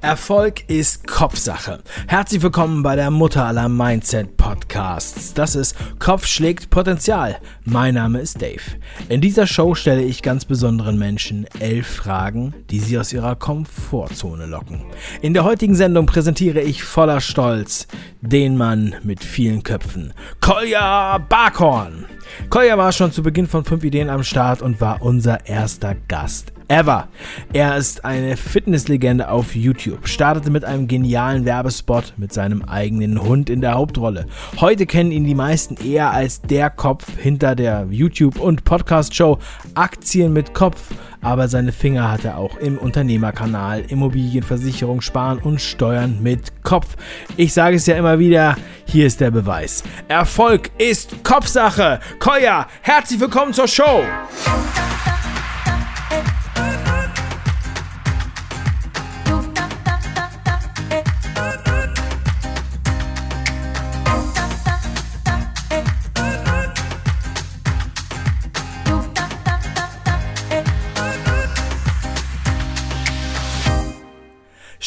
Erfolg ist Kopfsache. Herzlich willkommen bei der Mutter aller Mindset Podcasts. Das ist Kopf schlägt Potenzial. Mein Name ist Dave. In dieser Show stelle ich ganz besonderen Menschen elf Fragen, die sie aus ihrer Komfortzone locken. In der heutigen Sendung präsentiere ich voller Stolz den Mann mit vielen Köpfen, Kolja Barkhorn. Kolja war schon zu Beginn von 5 Ideen am Start und war unser erster Gast ever. Er ist eine Fitnesslegende auf YouTube, startete mit einem genialen Werbespot mit seinem eigenen Hund in der Hauptrolle. Heute kennen ihn die meisten eher als der Kopf hinter der YouTube- und Podcast-Show Aktien mit Kopf, aber seine Finger hat er auch im Unternehmerkanal Immobilienversicherung, Sparen und Steuern mit Kopf. Ich sage es ja immer wieder, hier ist der Beweis. Erfolg ist Kopfsache. Koya, herzlich willkommen zur Show.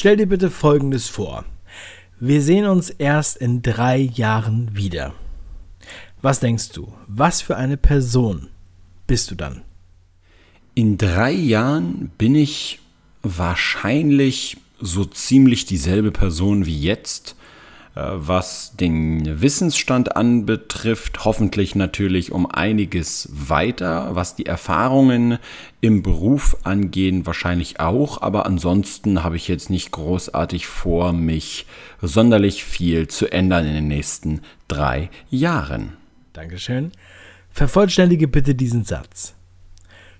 Stell dir bitte Folgendes vor. Wir sehen uns erst in drei Jahren wieder. Was denkst du? Was für eine Person bist du dann? In drei Jahren bin ich wahrscheinlich so ziemlich dieselbe Person wie jetzt. Äh, was den Wissensstand anbetrifft, hoffentlich natürlich um einiges weiter. Was die Erfahrungen im Beruf angehen, wahrscheinlich auch. Aber ansonsten habe ich jetzt nicht großartig vor, mich sonderlich viel zu ändern in den nächsten drei Jahren. Dankeschön. Vervollständige bitte diesen Satz.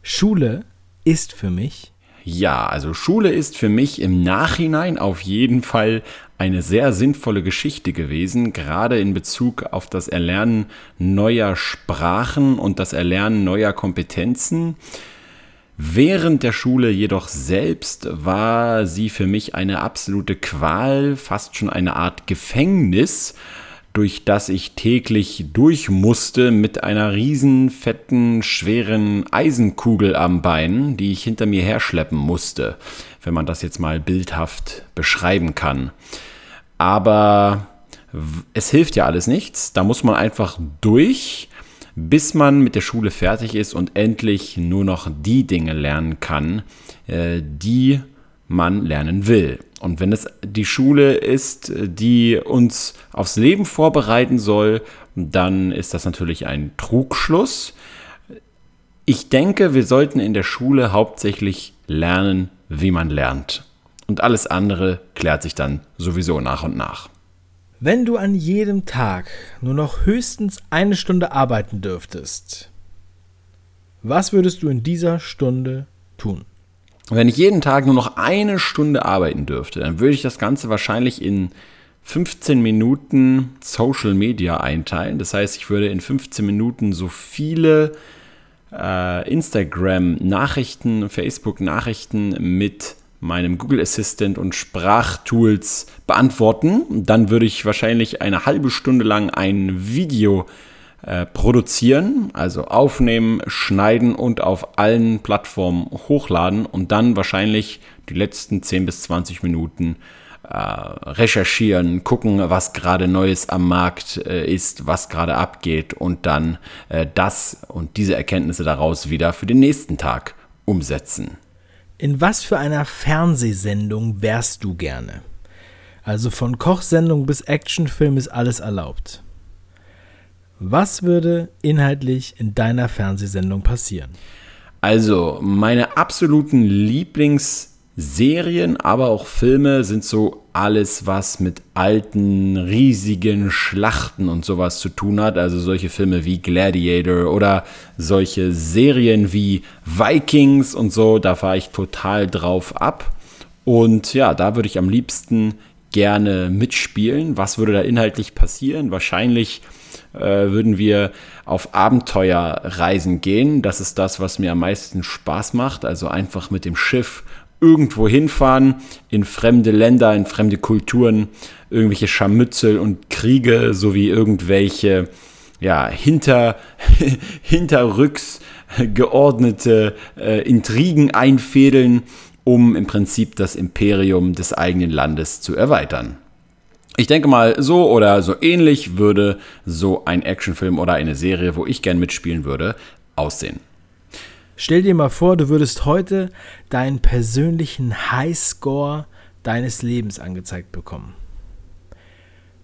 Schule ist für mich. Ja, also Schule ist für mich im Nachhinein auf jeden Fall eine sehr sinnvolle Geschichte gewesen, gerade in Bezug auf das Erlernen neuer Sprachen und das Erlernen neuer Kompetenzen. Während der Schule jedoch selbst war sie für mich eine absolute Qual, fast schon eine Art Gefängnis, durch das ich täglich durch musste mit einer riesen, fetten, schweren Eisenkugel am Bein, die ich hinter mir herschleppen musste, wenn man das jetzt mal bildhaft beschreiben kann. Aber es hilft ja alles nichts. Da muss man einfach durch, bis man mit der Schule fertig ist und endlich nur noch die Dinge lernen kann, äh, die man lernen will. Und wenn es die Schule ist, die uns aufs Leben vorbereiten soll, dann ist das natürlich ein Trugschluss. Ich denke, wir sollten in der Schule hauptsächlich lernen, wie man lernt und alles andere klärt sich dann sowieso nach und nach. Wenn du an jedem Tag nur noch höchstens eine Stunde arbeiten dürftest, was würdest du in dieser Stunde tun? Wenn ich jeden Tag nur noch eine Stunde arbeiten dürfte, dann würde ich das Ganze wahrscheinlich in 15 Minuten Social Media einteilen. Das heißt, ich würde in 15 Minuten so viele äh, Instagram-Nachrichten, Facebook-Nachrichten mit meinem Google Assistant und Sprachtools beantworten. Dann würde ich wahrscheinlich eine halbe Stunde lang ein Video äh, produzieren, also aufnehmen, schneiden und auf allen Plattformen hochladen und dann wahrscheinlich die letzten 10 bis 20 Minuten äh, recherchieren, gucken, was gerade Neues am Markt äh, ist, was gerade abgeht und dann äh, das und diese Erkenntnisse daraus wieder für den nächsten Tag umsetzen. In was für einer Fernsehsendung wärst du gerne? Also von Kochsendung bis Actionfilm ist alles erlaubt. Was würde inhaltlich in deiner Fernsehsendung passieren? Also, meine absoluten Lieblings- Serien, aber auch Filme sind so alles, was mit alten, riesigen Schlachten und sowas zu tun hat. Also solche Filme wie Gladiator oder solche Serien wie Vikings und so, da fahre ich total drauf ab. Und ja, da würde ich am liebsten gerne mitspielen. Was würde da inhaltlich passieren? Wahrscheinlich äh, würden wir auf Abenteuerreisen gehen. Das ist das, was mir am meisten Spaß macht. Also einfach mit dem Schiff irgendwo hinfahren, in fremde Länder, in fremde Kulturen, irgendwelche Scharmützel und Kriege sowie irgendwelche ja, hinter, hinterrücks geordnete äh, Intrigen einfädeln um im Prinzip das Imperium des eigenen Landes zu erweitern. Ich denke mal, so oder so ähnlich würde so ein Actionfilm oder eine Serie, wo ich gern mitspielen würde, aussehen. Stell dir mal vor, du würdest heute deinen persönlichen Highscore deines Lebens angezeigt bekommen.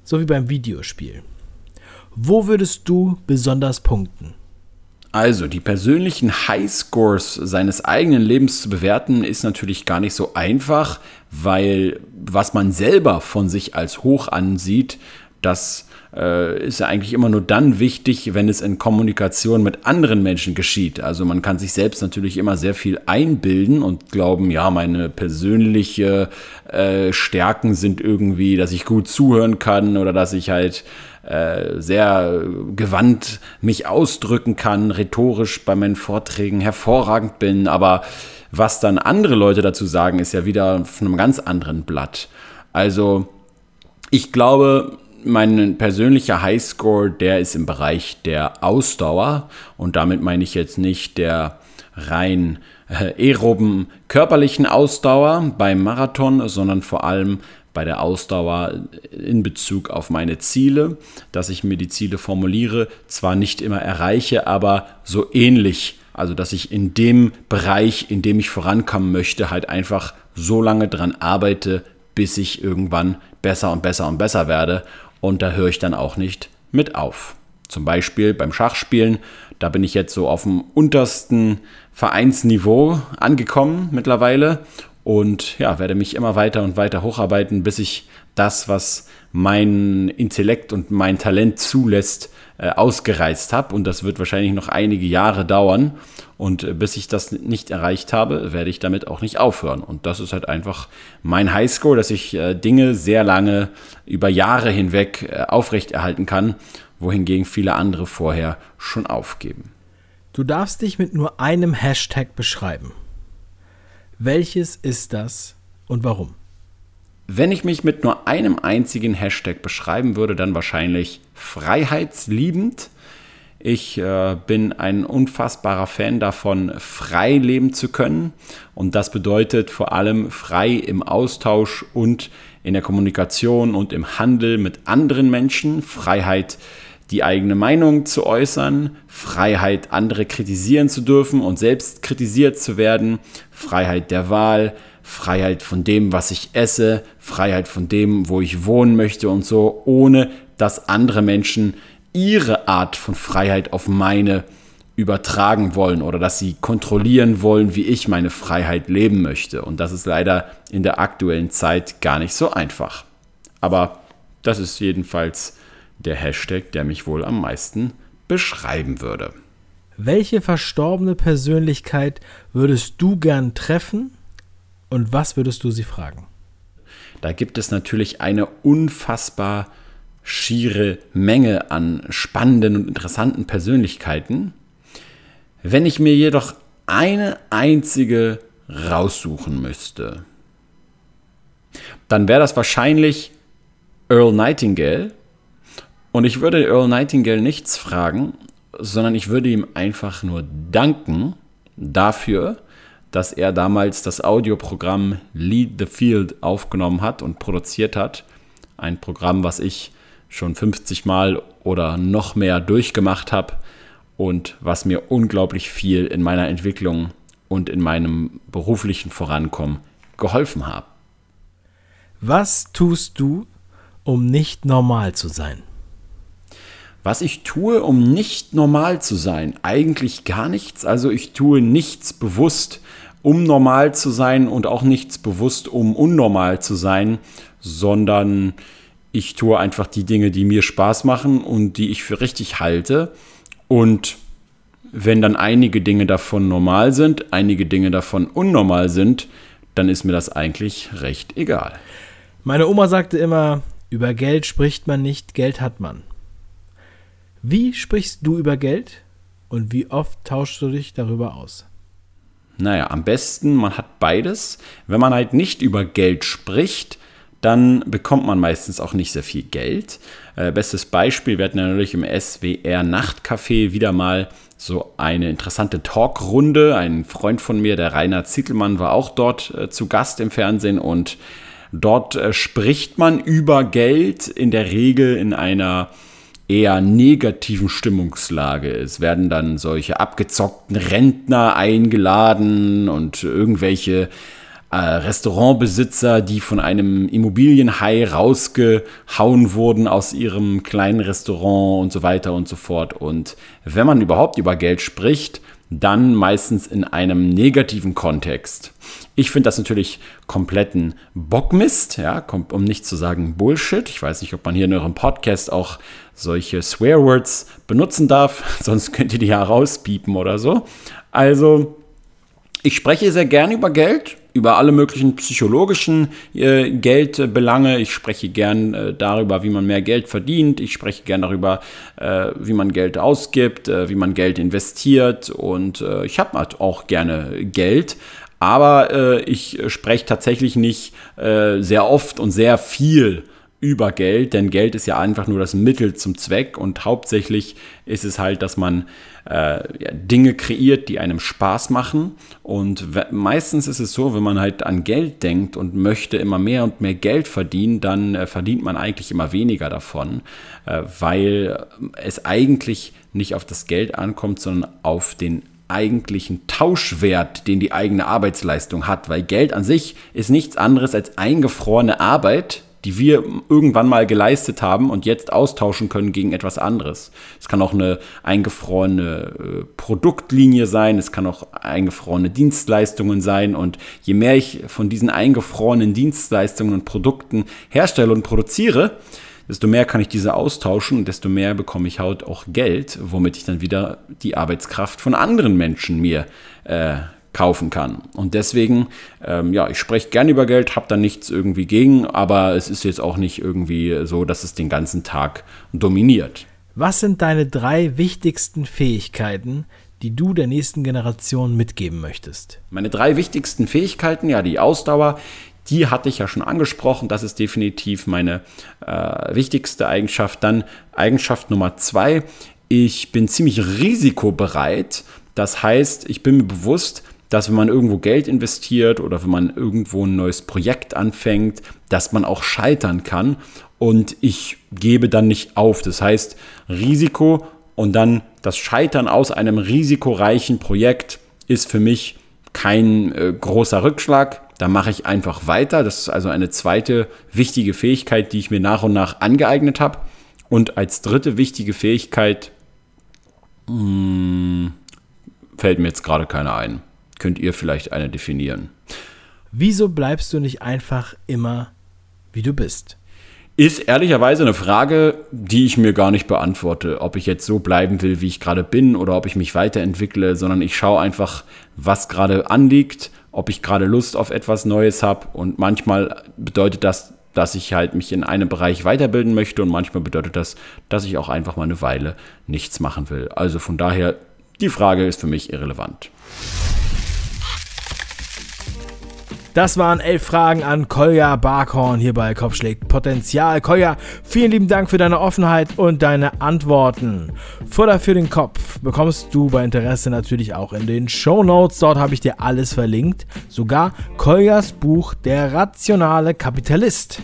So wie beim Videospiel. Wo würdest du besonders punkten? Also, die persönlichen Highscores seines eigenen Lebens zu bewerten, ist natürlich gar nicht so einfach, weil was man selber von sich als hoch ansieht, das äh, ist ja eigentlich immer nur dann wichtig, wenn es in Kommunikation mit anderen Menschen geschieht. Also man kann sich selbst natürlich immer sehr viel einbilden und glauben, ja, meine persönliche äh, Stärken sind irgendwie, dass ich gut zuhören kann oder dass ich halt äh, sehr gewandt mich ausdrücken kann, rhetorisch bei meinen Vorträgen hervorragend bin, aber was dann andere Leute dazu sagen, ist ja wieder von einem ganz anderen Blatt. Also ich glaube, mein persönlicher Highscore, der ist im Bereich der Ausdauer und damit meine ich jetzt nicht der rein äh, aeroben körperlichen Ausdauer beim Marathon, sondern vor allem bei der Ausdauer in Bezug auf meine Ziele, dass ich mir die Ziele formuliere, zwar nicht immer erreiche, aber so ähnlich. Also, dass ich in dem Bereich, in dem ich vorankommen möchte, halt einfach so lange dran arbeite, bis ich irgendwann besser und besser und besser werde. Und da höre ich dann auch nicht mit auf. Zum Beispiel beim Schachspielen, da bin ich jetzt so auf dem untersten Vereinsniveau angekommen mittlerweile und ja, werde mich immer weiter und weiter hocharbeiten, bis ich das, was mein Intellekt und mein Talent zulässt, äh, ausgereizt habe. Und das wird wahrscheinlich noch einige Jahre dauern. Und äh, bis ich das nicht erreicht habe, werde ich damit auch nicht aufhören. Und das ist halt einfach mein Highscore, dass ich äh, Dinge sehr lange über Jahre hinweg aufrechterhalten kann, wohingegen viele andere vorher schon aufgeben. Du darfst dich mit nur einem Hashtag beschreiben. Welches ist das und warum? Wenn ich mich mit nur einem einzigen Hashtag beschreiben würde, dann wahrscheinlich freiheitsliebend. Ich äh, bin ein unfassbarer Fan davon, frei leben zu können. Und das bedeutet vor allem frei im Austausch und in der Kommunikation und im Handel mit anderen Menschen. Freiheit die eigene Meinung zu äußern, Freiheit, andere kritisieren zu dürfen und selbst kritisiert zu werden, Freiheit der Wahl, Freiheit von dem, was ich esse, Freiheit von dem, wo ich wohnen möchte und so, ohne dass andere Menschen ihre Art von Freiheit auf meine übertragen wollen oder dass sie kontrollieren wollen, wie ich meine Freiheit leben möchte. Und das ist leider in der aktuellen Zeit gar nicht so einfach. Aber das ist jedenfalls der Hashtag, der mich wohl am meisten beschreiben würde. Welche verstorbene Persönlichkeit würdest du gern treffen und was würdest du sie fragen? Da gibt es natürlich eine unfassbar schiere Menge an spannenden und interessanten Persönlichkeiten. Wenn ich mir jedoch eine einzige raussuchen müsste, dann wäre das wahrscheinlich Earl Nightingale, und ich würde Earl Nightingale nichts fragen, sondern ich würde ihm einfach nur danken dafür, dass er damals das Audioprogramm Lead the Field aufgenommen hat und produziert hat. Ein Programm, was ich schon 50 Mal oder noch mehr durchgemacht habe und was mir unglaublich viel in meiner Entwicklung und in meinem beruflichen Vorankommen geholfen hat. Was tust du, um nicht normal zu sein? Was ich tue, um nicht normal zu sein? Eigentlich gar nichts. Also ich tue nichts bewusst, um normal zu sein und auch nichts bewusst, um unnormal zu sein, sondern ich tue einfach die Dinge, die mir Spaß machen und die ich für richtig halte. Und wenn dann einige Dinge davon normal sind, einige Dinge davon unnormal sind, dann ist mir das eigentlich recht egal. Meine Oma sagte immer, über Geld spricht man nicht, Geld hat man. Wie sprichst du über Geld und wie oft tauschst du dich darüber aus? Naja, am besten, man hat beides. Wenn man halt nicht über Geld spricht, dann bekommt man meistens auch nicht sehr viel Geld. Äh, bestes Beispiel, wir hatten natürlich im SWR Nachtcafé wieder mal so eine interessante Talkrunde. Ein Freund von mir, der Rainer Zittelmann, war auch dort äh, zu Gast im Fernsehen und dort äh, spricht man über Geld in der Regel in einer eher negativen Stimmungslage. Es werden dann solche abgezockten Rentner eingeladen und irgendwelche äh, Restaurantbesitzer, die von einem Immobilienhai rausgehauen wurden aus ihrem kleinen Restaurant und so weiter und so fort. Und wenn man überhaupt über Geld spricht, dann meistens in einem negativen Kontext. Ich finde das natürlich kompletten Bockmist, ja, um nicht zu sagen Bullshit. Ich weiß nicht, ob man hier in eurem Podcast auch solche Swearwords benutzen darf, sonst könnt ihr die ja rauspiepen oder so. Also, ich spreche sehr gern über Geld, über alle möglichen psychologischen äh, Geldbelange. Ich spreche gern äh, darüber, wie man mehr Geld verdient. Ich spreche gern darüber, äh, wie man Geld ausgibt, äh, wie man Geld investiert. Und äh, ich habe halt auch gerne Geld. Aber äh, ich spreche tatsächlich nicht sehr oft und sehr viel über Geld, denn Geld ist ja einfach nur das Mittel zum Zweck und hauptsächlich ist es halt, dass man äh, ja, Dinge kreiert, die einem Spaß machen. Und meistens ist es so, wenn man halt an Geld denkt und möchte immer mehr und mehr Geld verdienen, dann äh, verdient man eigentlich immer weniger davon, äh, weil es eigentlich nicht auf das Geld ankommt, sondern auf den eigentlichen Tauschwert, den die eigene Arbeitsleistung hat, weil Geld an sich ist nichts anderes als eingefrorene Arbeit, die wir irgendwann mal geleistet haben und jetzt austauschen können gegen etwas anderes. Es kann auch eine eingefrorene äh, Produktlinie sein, es kann auch eingefrorene Dienstleistungen sein und je mehr ich von diesen eingefrorenen Dienstleistungen und Produkten herstelle und produziere, desto mehr kann ich diese austauschen und desto mehr bekomme ich halt auch Geld, womit ich dann wieder die Arbeitskraft von anderen Menschen mir äh, kaufen kann. Und deswegen, ähm, ja, ich spreche gerne über Geld, habe da nichts irgendwie gegen, aber es ist jetzt auch nicht irgendwie so, dass es den ganzen Tag dominiert. Was sind deine drei wichtigsten Fähigkeiten, die du der nächsten Generation mitgeben möchtest? Meine drei wichtigsten Fähigkeiten, ja, die Ausdauer, die hatte ich ja schon angesprochen. Das ist definitiv meine äh, wichtigste Eigenschaft. Dann Eigenschaft Nummer zwei, ich bin ziemlich risikobereit. Das heißt, ich bin mir bewusst, dass wenn man irgendwo Geld investiert oder wenn man irgendwo ein neues Projekt anfängt, dass man auch scheitern kann. Und ich gebe dann nicht auf. Das heißt, Risiko und dann das Scheitern aus einem risikoreichen Projekt ist für mich kein äh, großer Rückschlag. Da mache ich einfach weiter. Das ist also eine zweite wichtige Fähigkeit, die ich mir nach und nach angeeignet habe. Und als dritte wichtige Fähigkeit mh, hm, fällt mir jetzt gerade keine ein könnt ihr vielleicht eine definieren. Wieso bleibst du nicht einfach immer, wie du bist? Ist ehrlicherweise eine Frage, die ich mir gar nicht beantworte, ob ich jetzt so bleiben will, wie ich gerade bin oder ob ich mich weiterentwickle, sondern ich schaue einfach, was gerade anliegt, ob ich gerade Lust auf etwas Neues habe und manchmal bedeutet das, dass ich halt mich in einem Bereich weiterbilden möchte und manchmal bedeutet das, dass ich auch einfach mal eine Weile nichts machen will. Also von daher, die Frage ist für mich irrelevant. Das waren elf Fragen an Kolja Barkhorn hier bei Kopfschlägt Potenzial. Kolja, vielen lieben Dank für deine Offenheit und deine Antworten. Futter für den Kopf bekommst du bei Interesse natürlich auch in den Show Notes. Dort habe ich dir alles verlinkt. Sogar Koljas Buch Der rationale Kapitalist.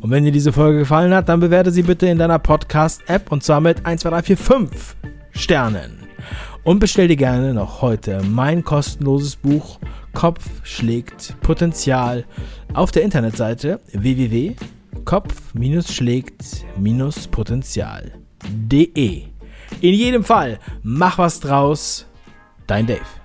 Und wenn dir diese Folge gefallen hat, dann bewerte sie bitte in deiner Podcast-App und zwar mit 1, 2, 3, 4, 5 Sternen. Und bestell dir gerne noch heute mein kostenloses Buch Kopf schlägt Potenzial auf der Internetseite www.kopf-schlägt-potenzial.de. In jedem Fall, mach was draus, dein Dave.